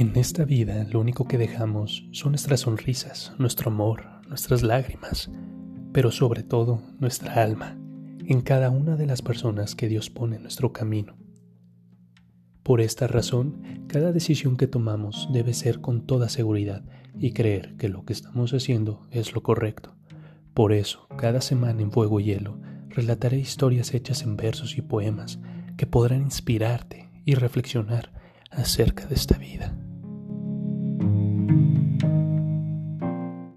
En esta vida lo único que dejamos son nuestras sonrisas, nuestro amor, nuestras lágrimas, pero sobre todo nuestra alma, en cada una de las personas que Dios pone en nuestro camino. Por esta razón, cada decisión que tomamos debe ser con toda seguridad y creer que lo que estamos haciendo es lo correcto. Por eso, cada semana en Fuego y Hielo, relataré historias hechas en versos y poemas que podrán inspirarte y reflexionar acerca de esta vida.